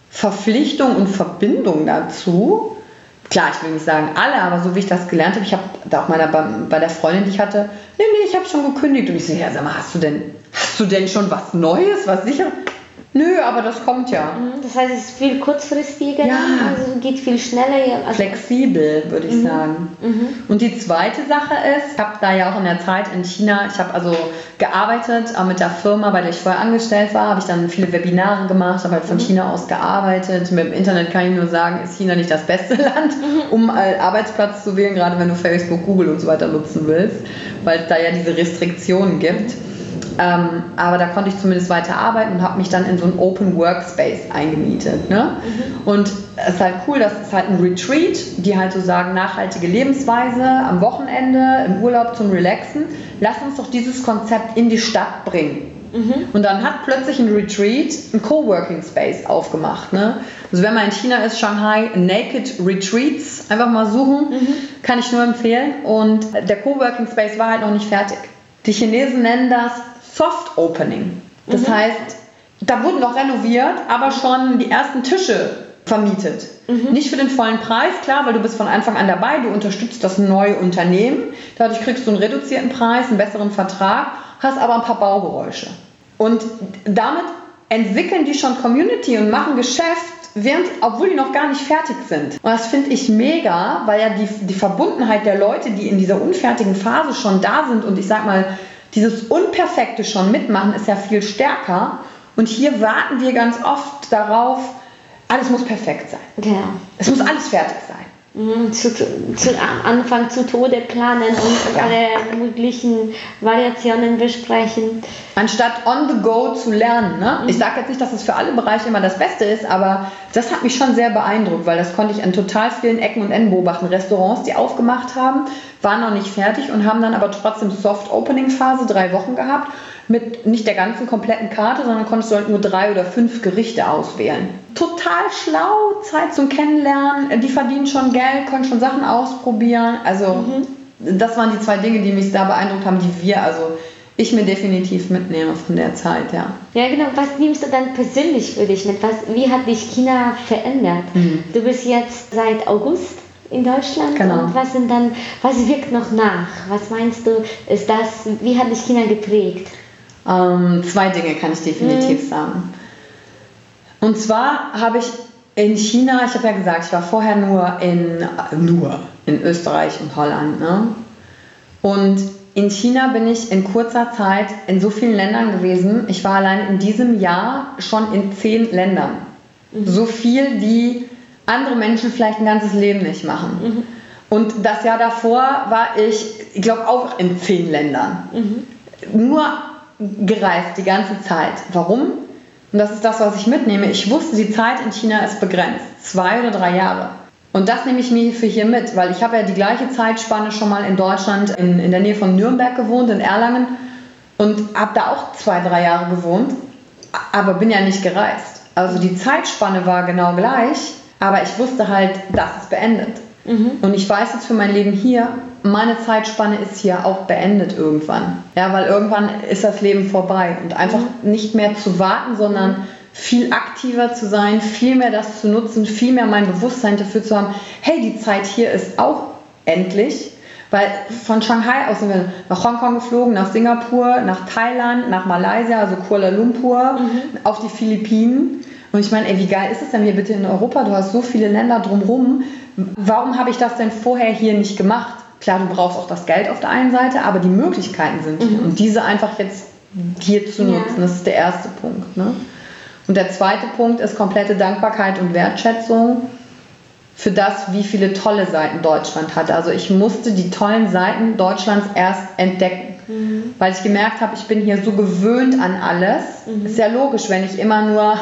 Verpflichtung und Verbindung dazu. Klar, ich will nicht sagen alle, aber so wie ich das gelernt habe, ich habe da auch meiner, bei, der Freundin, die ich hatte, nee, nee, ich habe schon gekündigt. Und ich so, ja, sag mal, hast du denn, hast du denn schon was Neues, was sicher? Nö, aber das kommt ja. Mhm. Das heißt, es ist viel kurzfristiger, Ja. also geht viel schneller. Also, Flexibel, würde ich sagen. Und die zweite Sache ist, ich habe da ja auch in der Zeit in China, ich habe also gearbeitet äh, mit der Firma, bei der ich vorher angestellt war, habe ich dann viele Webinare gemacht, habe halt von China aus gearbeitet. Mit dem Internet kann ich nur sagen, ist China nicht das beste Land, um einen Arbeitsplatz zu wählen, gerade wenn du Facebook, Google und so weiter nutzen willst, weil es da ja diese Restriktionen gibt. Ähm, aber da konnte ich zumindest weiter arbeiten und habe mich dann in so einen Open Workspace eingemietet. Ne? Und es ist halt cool, das ist halt ein Retreat, die halt so sagen, nachhaltige Lebensweise am Wochenende, im Urlaub zum Relaxen. Lass uns doch dieses Konzept in die Stadt bringen. Und dann hat plötzlich ein Retreat ein Coworking Space aufgemacht. Ne? Also wenn man in China ist, Shanghai, Naked Retreats, einfach mal suchen, kann ich nur empfehlen. Und der Coworking Space war halt noch nicht fertig. Die Chinesen nennen das Soft Opening. Das heißt, da wurden noch renoviert, aber schon die ersten Tische vermietet. Nicht für den vollen Preis, klar, weil du bist von Anfang an dabei, du unterstützt das neue Unternehmen. Dadurch kriegst du einen reduzierten Preis, einen besseren Vertrag, hast aber ein paar Baugeräusche. Und damit entwickeln die schon Community und machen Geschäft, während, obwohl die noch gar nicht fertig sind. Und das finde ich mega, weil ja die, die Verbundenheit der Leute, die in dieser unfertigen Phase schon da sind und ich sag mal, dieses Unperfekte schon mitmachen, ist ja viel stärker. Und hier warten wir ganz oft darauf, alles muss perfekt sein. Genau. Es muss alles fertig sein. Mhm, Zu, zu, Anfang zu Tode planen und alle möglichen Variationen besprechen. Anstatt on the go zu lernen. Ne? Ich sage jetzt nicht, dass es für alle Bereiche immer das Beste ist, aber das hat mich schon sehr beeindruckt, weil das konnte ich an total vielen Ecken und Enden beobachten. Restaurants, die aufgemacht haben, waren noch nicht fertig und haben dann aber trotzdem Soft-Opening-Phase, drei Wochen gehabt, mit nicht der ganzen kompletten Karte, sondern konntest du halt nur drei oder fünf Gerichte auswählen. Total schlau, Zeit zum Kennenlernen, die verdienen schon Geld, können schon Sachen ausprobieren. Also das waren die zwei Dinge, die mich da beeindruckt haben, die wir, also ich mir definitiv mitnehme von der Zeit, ja. Ja, genau. Was nimmst du dann persönlich für dich mit? Was, wie hat dich China verändert? Du bist jetzt seit August in Deutschland Genau. und was sind dann, was wirkt noch nach? Was meinst du, ist das, wie hat dich China geprägt? Ähm, zwei Dinge kann ich definitiv sagen. Und zwar habe ich in China, ich habe ja gesagt, ich war vorher nur in, äh, nur in Österreich und Holland. Ne? Und in China bin ich in kurzer Zeit in so vielen Ländern gewesen. Ich war allein in diesem Jahr schon in zehn Ländern. So viel, wie andere Menschen vielleicht ein ganzes Leben nicht machen. Und das Jahr davor war ich, ich glaube, auch in zehn Ländern nur gereist die ganze Zeit. Warum? Und das ist das, was ich mitnehme. Ich wusste, die Zeit in China ist begrenzt. Zwei oder drei Jahre. Und das nehme ich mir für hier mit, weil ich habe ja die gleiche Zeitspanne schon mal in Deutschland, in, in der Nähe von Nürnberg gewohnt, in Erlangen. Und habe da auch zwei, drei Jahre gewohnt, aber bin ja nicht gereist. Also die Zeitspanne war genau gleich, aber ich wusste halt, das ist beendet. Und ich weiß jetzt für mein Leben hier, meine Zeitspanne ist hier auch beendet irgendwann. Ja, weil irgendwann ist das Leben vorbei und einfach nicht mehr zu warten, sondern viel aktiver zu sein, viel mehr das zu nutzen, viel mehr mein Bewusstsein dafür zu haben, hey, die Zeit hier ist auch endlich. Weil von Shanghai aus sind wir nach Hongkong geflogen, nach Singapur, nach Thailand, nach Malaysia, also Kuala Lumpur, auf die Philippinen. Und ich meine, ey, wie geil ist es denn hier bitte in Europa? Du hast so viele Länder drumherum. Warum habe ich das denn vorher hier nicht gemacht? Klar, du brauchst auch das Geld auf der einen Seite, aber die Möglichkeiten sind hier. Und diese einfach jetzt hier zu Ja. nutzen, das ist der erste Punkt. Ne? Und der zweite Punkt ist komplette Dankbarkeit und Wertschätzung für das, wie viele tolle Seiten Deutschland hat. Also ich musste die tollen Seiten Deutschlands erst entdecken, weil ich gemerkt habe, ich bin hier so gewöhnt an alles. Ist ja logisch, wenn ich immer nur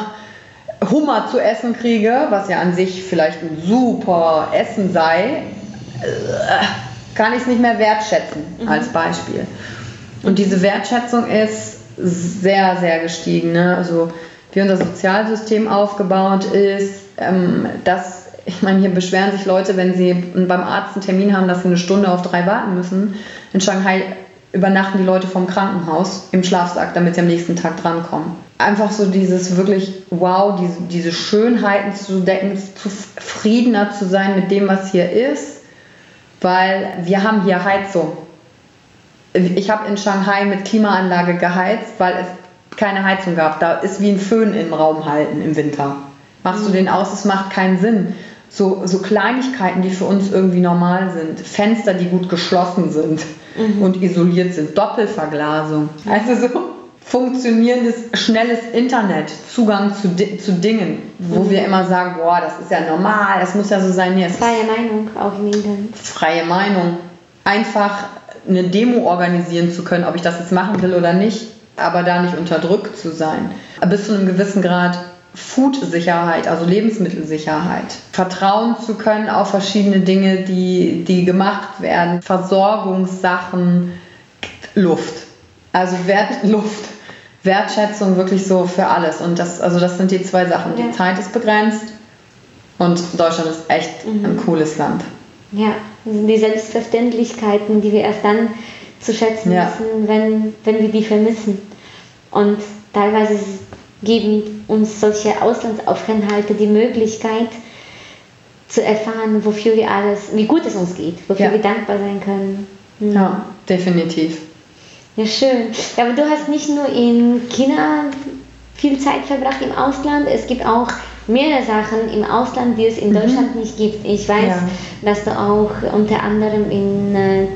Hummer zu essen kriege, was ja an sich vielleicht ein super Essen sei, äh, kann ich es nicht mehr wertschätzen als Beispiel. Und diese Wertschätzung ist sehr, sehr gestiegen. Ne? Also wie unser Sozialsystem aufgebaut ist, ähm, dass, ich meine, hier beschweren sich Leute, wenn sie beim Arzt einen Termin haben, dass sie eine Stunde auf drei warten müssen. In Shanghai übernachten die Leute vom Krankenhaus im Schlafsack, damit sie am nächsten Tag drankommen. Einfach so dieses wirklich, wow, diese, diese Schönheiten zu decken, zufriedener zu sein mit dem, was hier ist, weil wir haben hier Heizung. Ich habe in Shanghai mit Klimaanlage geheizt, weil es keine Heizung gab. Da ist wie ein Föhn im Raum halten im Winter. Machst du den aus, es macht keinen Sinn. So, so Kleinigkeiten, die für uns irgendwie normal sind. Fenster, die gut geschlossen sind und isoliert sind. Doppelverglasung. Also so funktionierendes, schnelles Internet, Zugang zu, zu Dingen, wo wir immer sagen, boah, das ist ja normal, das muss ja so sein. Ist Freie Meinung auch im Internet. freie Meinung. Einfach eine Demo organisieren zu können, ob ich das jetzt machen will oder nicht, aber da nicht unterdrückt zu sein. Bis zu einem gewissen Grad Food-Sicherheit, also Lebensmittelsicherheit. Vertrauen zu können auf verschiedene Dinge, die, die gemacht werden. Versorgungssachen, Luft. Also Wert, Luft. Wertschätzung wirklich so für alles. Und das, also das sind die zwei Sachen. Ja. Die Zeit ist begrenzt und Deutschland ist echt ein cooles Land. Ja, das sind die Selbstverständlichkeiten, die wir erst dann zu schätzen Ja. wissen, wenn, wenn wir die vermissen. Und teilweise geben uns solche Auslandsaufenthalte die Möglichkeit zu erfahren, wofür wir alles, wie gut es uns geht, wofür Ja. wir dankbar sein können. Hm. Ja, definitiv. Ja, schön. Ja, aber du hast nicht nur in China viel Zeit verbracht im Ausland, es gibt auch mehrere Sachen im Ausland, die es in Deutschland nicht gibt. Ich weiß, Mhm. Ja. dass du auch unter anderem in äh,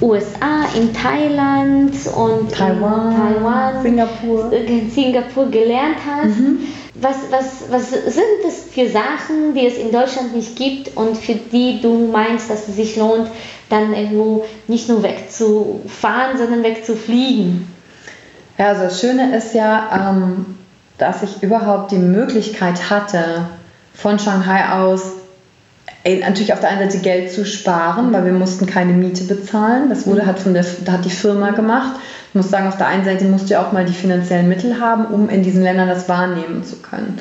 USA, in Thailand und Taiwan, in Taiwan Singapur. in Singapur gelernt hast. Mhm. was, was, was sind es für Sachen, die es in Deutschland nicht gibt und für die du meinst, dass es sich lohnt, dann irgendwo nicht nur wegzufahren, sondern wegzufliegen? Ja, also das Schöne ist ja, ähm, dass ich überhaupt die Möglichkeit hatte, von Shanghai aus ey, natürlich auf der einen Seite Geld zu sparen, weil wir mussten keine Miete bezahlen. Das wurde halt von der, hat die Firma gemacht. Ich muss sagen, auf der einen Seite musst du ja auch mal die finanziellen Mittel haben, um in diesen Ländern das wahrnehmen zu können.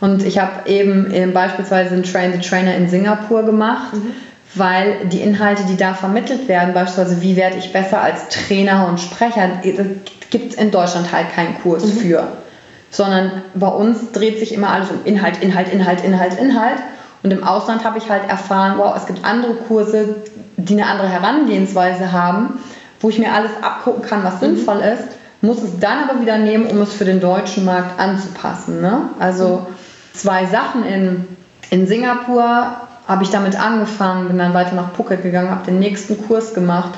Und ich habe eben, eben beispielsweise einen Train the Trainer in Singapur gemacht, mhm. Weil die Inhalte, die da vermittelt werden, beispielsweise wie werde ich besser als Trainer und Sprecher, gibt es in Deutschland halt keinen Kurs mhm. für. Sondern bei uns dreht sich immer alles um Inhalt, Inhalt, Inhalt, Inhalt, Inhalt. Und im Ausland habe ich halt erfahren, wow, es gibt andere Kurse, die eine andere Herangehensweise haben wo ich mir alles abgucken kann, was mhm. sinnvoll ist, muss es dann aber wieder nehmen, um es für den deutschen Markt anzupassen. Ne? Also zwei Sachen in, in Singapur habe ich damit angefangen, bin dann weiter nach Phuket gegangen, habe den nächsten Kurs gemacht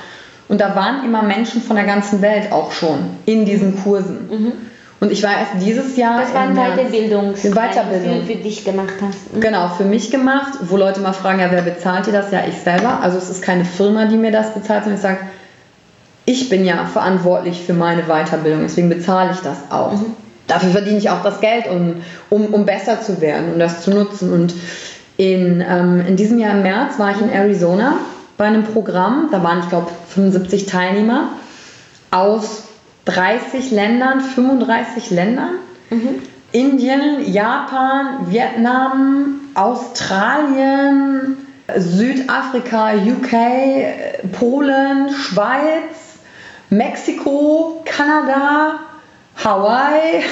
und da waren immer Menschen von der ganzen Welt auch schon in diesen Kursen. Mhm. Und ich war erst dieses Jahr. Das war ein Weiterbildungs Weiterbildung. für dich gemacht hast. Mhm. Genau, für mich gemacht, wo Leute mal fragen, ja, wer bezahlt dir das? Ja, ich selber. Also es ist keine Firma, die mir das bezahlt, sondern ich sage, ich bin ja verantwortlich für meine Weiterbildung, deswegen bezahle ich das auch. Mhm. Dafür verdiene ich auch das Geld, um, um, um besser zu werden und das zu nutzen. Und in, ähm, in diesem Jahr im März war ich in Arizona bei einem Programm, da waren, ich glaube, 75 Teilnehmer aus 30 Ländern, 35 Ländern. Mhm. Indien, Japan, Vietnam, Australien, Südafrika, UK, Polen, Schweiz, Mexiko, Kanada, Hawaii,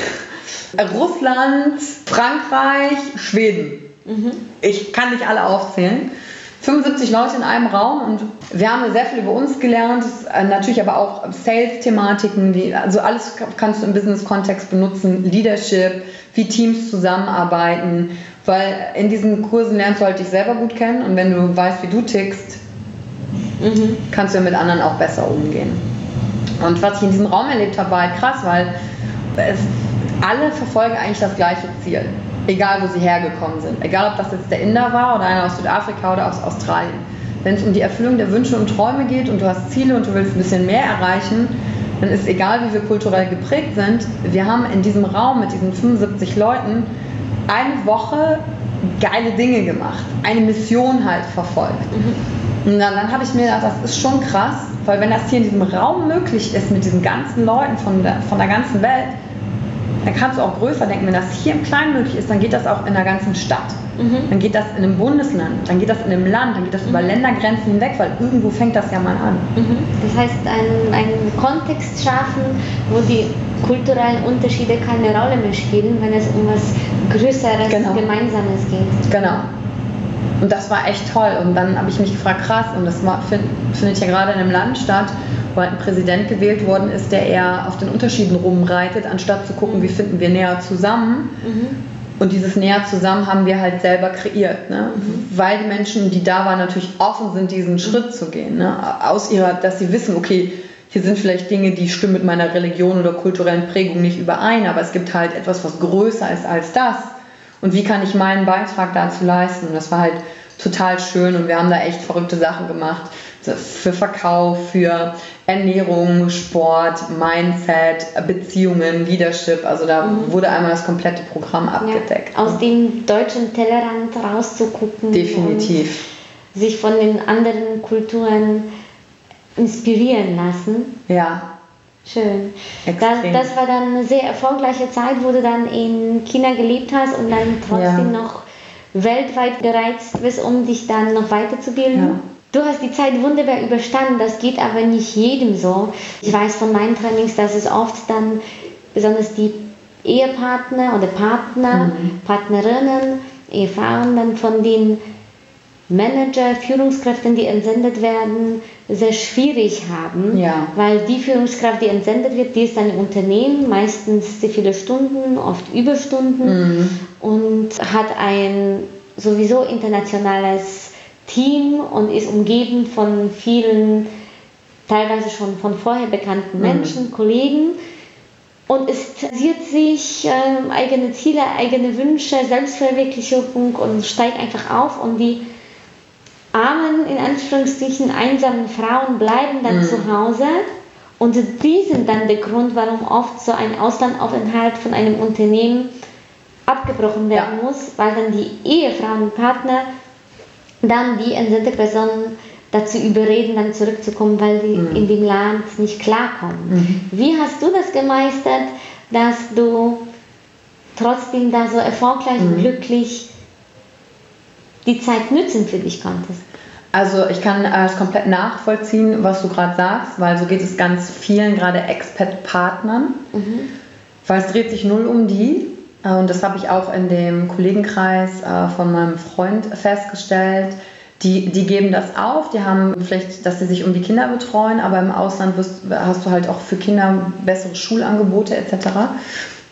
Russland, Frankreich, Schweden. Mhm. Ich kann nicht alle aufzählen. 75 Leute in einem Raum und wir haben sehr viel über uns gelernt, äh, natürlich aber auch Sales-Thematiken, also alles kannst du im Business-Kontext benutzen, Leadership, wie Teams zusammenarbeiten, weil in diesen Kursen lernst du halt dich selber gut kennen und wenn du weißt, wie du tickst, mhm. kannst du mit anderen auch besser umgehen. Und was ich in diesem Raum erlebt habe, war halt krass, weil es, alle verfolgen eigentlich das gleiche Ziel. Egal, wo sie hergekommen sind. Egal, ob das jetzt der Inder war oder einer aus Südafrika oder aus Australien. Wenn es um die Erfüllung der Wünsche und Träume geht und du hast Ziele und du willst ein bisschen mehr erreichen, dann ist egal, wie wir kulturell geprägt sind, wir haben in diesem Raum mit diesen 75 Leuten eine Woche geile Dinge gemacht, eine Mission halt verfolgt. Mhm. Und dann, dann habe ich mir gedacht, das ist schon krass, weil wenn das hier in diesem Raum möglich ist, mit diesen ganzen Leuten von der, von der ganzen Welt, dann kannst du auch größer denken. Wenn das hier im Kleinen möglich ist, dann geht das auch in der ganzen Stadt. Mhm. Dann geht das in einem Bundesland, dann geht das in einem Land, dann geht das mhm. über Ländergrenzen hinweg, weil irgendwo fängt das ja mal an. Mhm. Das heißt, einen Kontext schaffen, wo die kulturellen Unterschiede keine Rolle mehr spielen, wenn es um was Größeres, genau. Gemeinsames geht. Genau. Und das war echt toll. Und dann habe ich mich gefragt, krass, und das find, findet ja gerade in einem Land statt, wo halt ein Präsident gewählt worden ist, der eher auf den Unterschieden rumreitet, anstatt zu gucken, wie finden wir näher zusammen. Mhm. Und dieses näher zusammen haben wir halt selber kreiert, ne? Mhm. weil die Menschen, die da waren, natürlich offen sind, diesen Schritt zu gehen. Ne? Aus ihrer, dass sie wissen, okay, hier sind vielleicht Dinge, die stimmen mit meiner Religion oder kulturellen Prägung nicht überein, aber es gibt halt etwas, was größer ist als das. Und wie kann ich meinen Beitrag dazu leisten? Und das war halt total schön und wir haben da echt verrückte Sachen gemacht. Für Verkauf, für Ernährung, Sport, Mindset, Beziehungen, Leadership. Also da mhm. wurde einmal das komplette Programm abgedeckt. Ja, aus dem deutschen Tellerrand rauszugucken. Definitiv. sich von den anderen Kulturen inspirieren lassen. Ja. Schön. Das, das, war dann eine sehr erfolgreiche Zeit, wo du dann in China gelebt hast und dann trotzdem ja. noch weltweit gereizt bist, um dich dann noch weiterzubilden. Ja. Du hast die Zeit wunderbar überstanden, das geht aber nicht jedem so. Ich weiß von meinen Trainings, dass es oft dann besonders die Ehepartner oder Partner, mhm. Partnerinnen, Ehefrauen dann von den Manager, Führungskräften, die entsendet werden, sehr schwierig haben, ja. weil die Führungskraft, die entsendet wird, die ist im Unternehmen, meistens sehr viele Stunden, oft Überstunden mhm. und hat ein sowieso internationales Team und ist umgeben von vielen, teilweise schon von vorher bekannten mhm. Menschen, mhm. Kollegen und es sieht sich äh, eigene Ziele, eigene Wünsche, Selbstverwirklichung und steigt einfach auf und die armen, in Anführungsstrichen einsamen Frauen bleiben dann mhm. zu Hause und die sind dann der Grund, warum oft so ein Auslandaufenthalt von einem Unternehmen abgebrochen werden ja. muss, weil dann die Ehefrauen und Partner dann die entsendet Personen dazu überreden, dann zurückzukommen, weil sie mhm. in dem Land nicht klarkommen. Mhm. Wie hast du das gemeistert, dass du trotzdem da so erfolgreich und mhm. glücklich die Zeit nützen für dich konntest? Also ich kann es komplett nachvollziehen, was du gerade sagst, weil so geht es ganz vielen, gerade Expat-Partnern, mhm. weil es dreht sich null um die. Äh, und das habe ich auch in dem Kollegenkreis äh, von meinem Freund festgestellt die, die geben das auf, die haben vielleicht, dass sie sich um die Kinder betreuen, aber im Ausland wirst, hast du halt auch für Kinder bessere Schulangebote etc.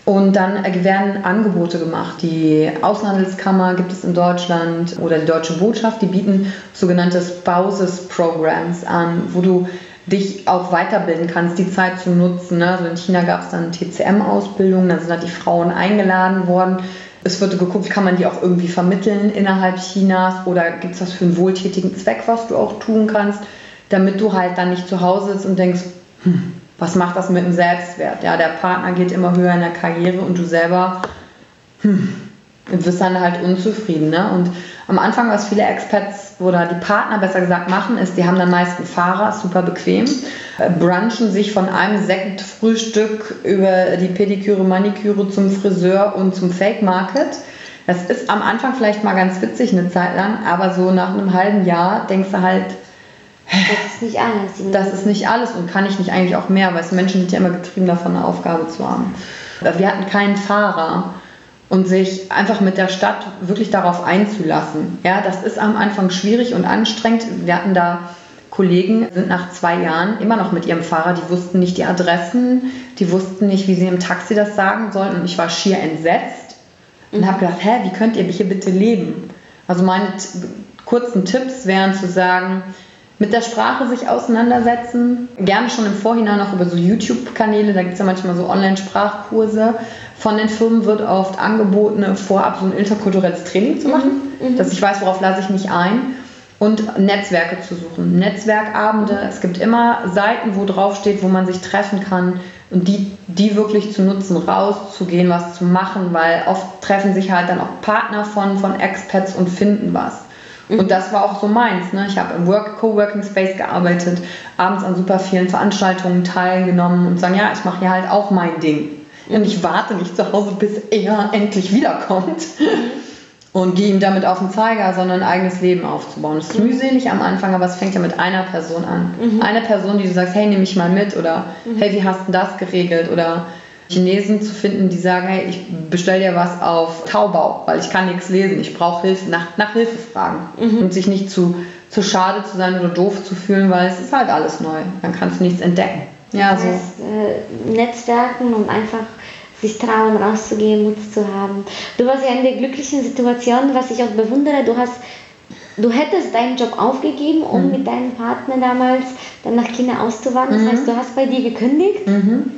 Und dann werden Angebote gemacht. Die Außenhandelskammer gibt es in Deutschland oder die Deutsche Botschaft, die bieten sogenannte Spouses Programs an, wo du dich auch weiterbilden kannst, die Zeit zu nutzen. Ne? Also in China gab es dann TCM-Ausbildungen, da sind halt die Frauen eingeladen worden es wird geguckt, kann man die auch irgendwie vermitteln innerhalb Chinas oder gibt es was für einen wohltätigen Zweck, was du auch tun kannst, damit du halt dann nicht zu Hause sitzt und denkst, hm, was macht das mit dem Selbstwert? Ja, der Partner geht immer höher in der Karriere und du selber hm, wirst dann halt unzufrieden. Ne? Und am Anfang, was viele Expats oder die Partner besser gesagt machen, ist, die haben dann meist einen Fahrer, super bequem, äh, brunchen sich von einem Sektfrühstück über die Pediküre, Maniküre zum Friseur und zum Fake Market. Das ist am Anfang vielleicht mal ganz witzig eine Zeit lang, aber so nach einem halben Jahr denkst du halt, das ist nicht alles. Das ist nicht alles und kann ich nicht eigentlich auch mehr, weil es Menschen sind ja immer getrieben davon, eine Aufgabe zu haben. Wir hatten keinen Fahrer und sich einfach mit der Stadt wirklich darauf einzulassen. Ja, das ist am Anfang schwierig und anstrengend. Wir hatten da Kollegen, sind nach zwei Jahren immer noch mit ihrem Fahrer, die wussten nicht die Adressen, die wussten nicht, wie sie im Taxi das sagen sollten und ich war schier entsetzt und habe gedacht, hä, wie könnt ihr hier bitte leben? Also meine kurzen Tipps wären zu sagen, mit der Sprache sich auseinandersetzen. Gerne schon im Vorhinein noch über so YouTube-Kanäle, da gibt es ja manchmal so Online-Sprachkurse. Von den Firmen wird oft angeboten, vorab so ein interkulturelles Training zu machen, mhm, mhm. dass ich weiß, worauf lasse ich mich ein. Und Netzwerke zu suchen. Netzwerkabende. Es gibt immer Seiten, wo drauf steht, wo man sich treffen kann und die, die wirklich zu nutzen, rauszugehen, was zu machen, weil oft treffen sich halt dann auch Partner von, von Expats und finden was. Und mhm. das war auch so meins. Ne? Ich habe im Work Coworking Space gearbeitet, abends an super vielen Veranstaltungen teilgenommen und sagen, ja, ich mache hier halt auch mein Ding. Und ich warte nicht zu Hause, bis er endlich wiederkommt und gehe ihm damit auf den Zeiger, sondern ein eigenes Leben aufzubauen. Das ist mühselig am Anfang, aber es fängt ja mit einer Person an. Mhm. Eine Person, die du sagst, hey, nehme ich mal mit oder mhm. hey, wie hast du das geregelt oder Chinesen zu finden, die sagen, hey, ich bestelle dir was auf Taubau, weil ich kann nichts lesen, ich brauche Hilfe, nach, nach Hilfe fragen mhm. und sich nicht zu, zu schade zu sein oder doof zu fühlen, weil es ist halt alles neu, dann kannst du nichts entdecken. Ja, das heißt, so. Äh, Netzwerken und einfach sich trauen, rauszugehen, Mut zu haben. Du warst ja in der glücklichen Situation, was ich auch bewundere, du hast du hättest deinen Job aufgegeben, um mhm. mit deinem Partner damals dann nach China auszuwandern. Mhm. Das heißt, du hast bei dir gekündigt. Mhm.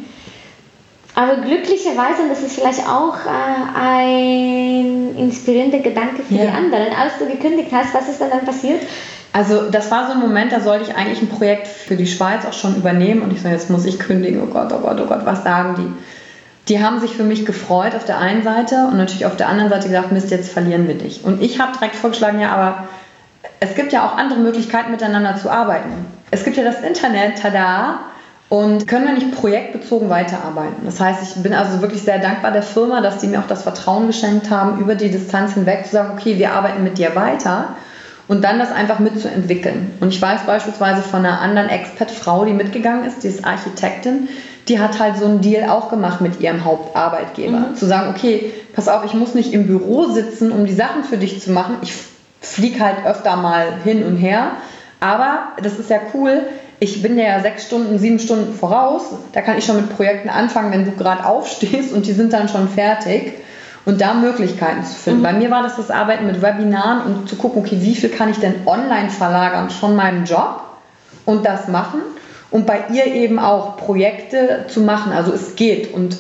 Aber glücklicherweise, und das ist vielleicht auch äh, ein inspirierender Gedanke für ja. die anderen, als du gekündigt hast, was ist dann, dann passiert? Also das war so ein Moment, da sollte ich eigentlich ein Projekt für die Schweiz auch schon übernehmen und ich so, jetzt muss ich kündigen, oh Gott, oh Gott, oh Gott, was sagen die? Die haben sich für mich gefreut auf der einen Seite und natürlich auf der anderen Seite gesagt, Mist, jetzt verlieren wir dich. Und ich habe direkt vorgeschlagen, ja, aber es gibt ja auch andere Möglichkeiten, miteinander zu arbeiten. Es gibt ja das Internet, tada, und können wir nicht projektbezogen weiterarbeiten. Das heißt, ich bin also wirklich sehr dankbar der Firma, dass die mir auch das Vertrauen geschenkt haben, über die Distanz hinweg zu sagen, okay, wir arbeiten mit dir weiter und dann das einfach mitzuentwickeln. Und ich weiß beispielsweise von einer anderen Expat-Frau, die mitgegangen ist, die ist Architektin, die hat halt so einen Deal auch gemacht mit ihrem Hauptarbeitgeber. Mhm. Zu sagen, okay, pass auf, ich muss nicht im Büro sitzen, um die Sachen für dich zu machen. Ich fliege halt öfter mal hin und her. Aber das ist ja cool, ich bin ja sechs Stunden, sieben Stunden voraus. Da kann ich schon mit Projekten anfangen, wenn du gerade aufstehst und die sind dann schon fertig. Und da Möglichkeiten zu finden. Mhm. Bei mir war das das Arbeiten mit Webinaren und zu gucken, okay, wie viel kann ich denn online verlagern von meinem Job und das machen. Und bei ihr eben auch Projekte zu machen. Also es geht. Und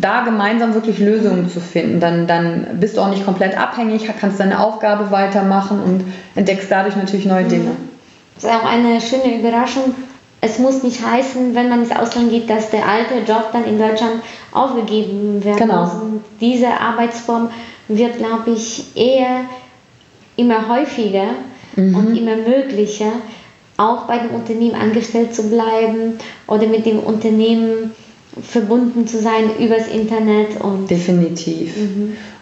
da gemeinsam wirklich Lösungen zu finden. Dann, dann bist du auch nicht komplett abhängig, kannst deine Aufgabe weitermachen und entdeckst dadurch natürlich neue Dinge. Das ist auch eine schöne Überraschung. Es muss nicht heißen, wenn man ins Ausland geht, dass der alte Job dann in Deutschland aufgegeben werden Genau. muss. Und diese Arbeitsform wird, glaube ich, eher immer häufiger und immer möglicher, auch bei dem Unternehmen angestellt zu bleiben oder mit dem Unternehmen verbunden zu sein übers Internet und Definitiv.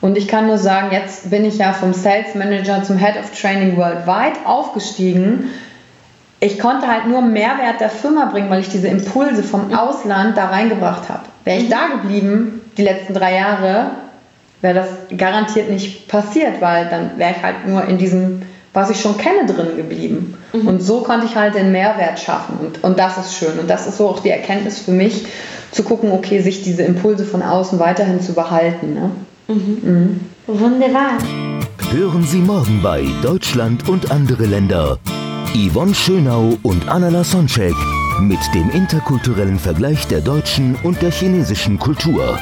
Und ich kann nur sagen, jetzt bin ich ja vom Sales Manager zum Head of Training Worldwide aufgestiegen. Ich konnte halt nur Mehrwert der Firma bringen, weil ich diese Impulse vom Ausland da reingebracht habe. Wäre ich da geblieben, die letzten drei Jahre, wäre das garantiert nicht passiert, weil dann wäre ich halt nur in diesem, was ich schon kenne, drin geblieben. Und so konnte ich halt den Mehrwert schaffen. Und, und das ist schön. Und das ist so auch die Erkenntnis für mich, zu gucken, okay, sich diese Impulse von außen weiterhin zu behalten. Ne? wunderbar. Hören Sie morgen bei Deutschland und andere Länder. Yvonne Schönau und Anna Lasonczek mit dem interkulturellen Vergleich der deutschen und der chinesischen Kultur.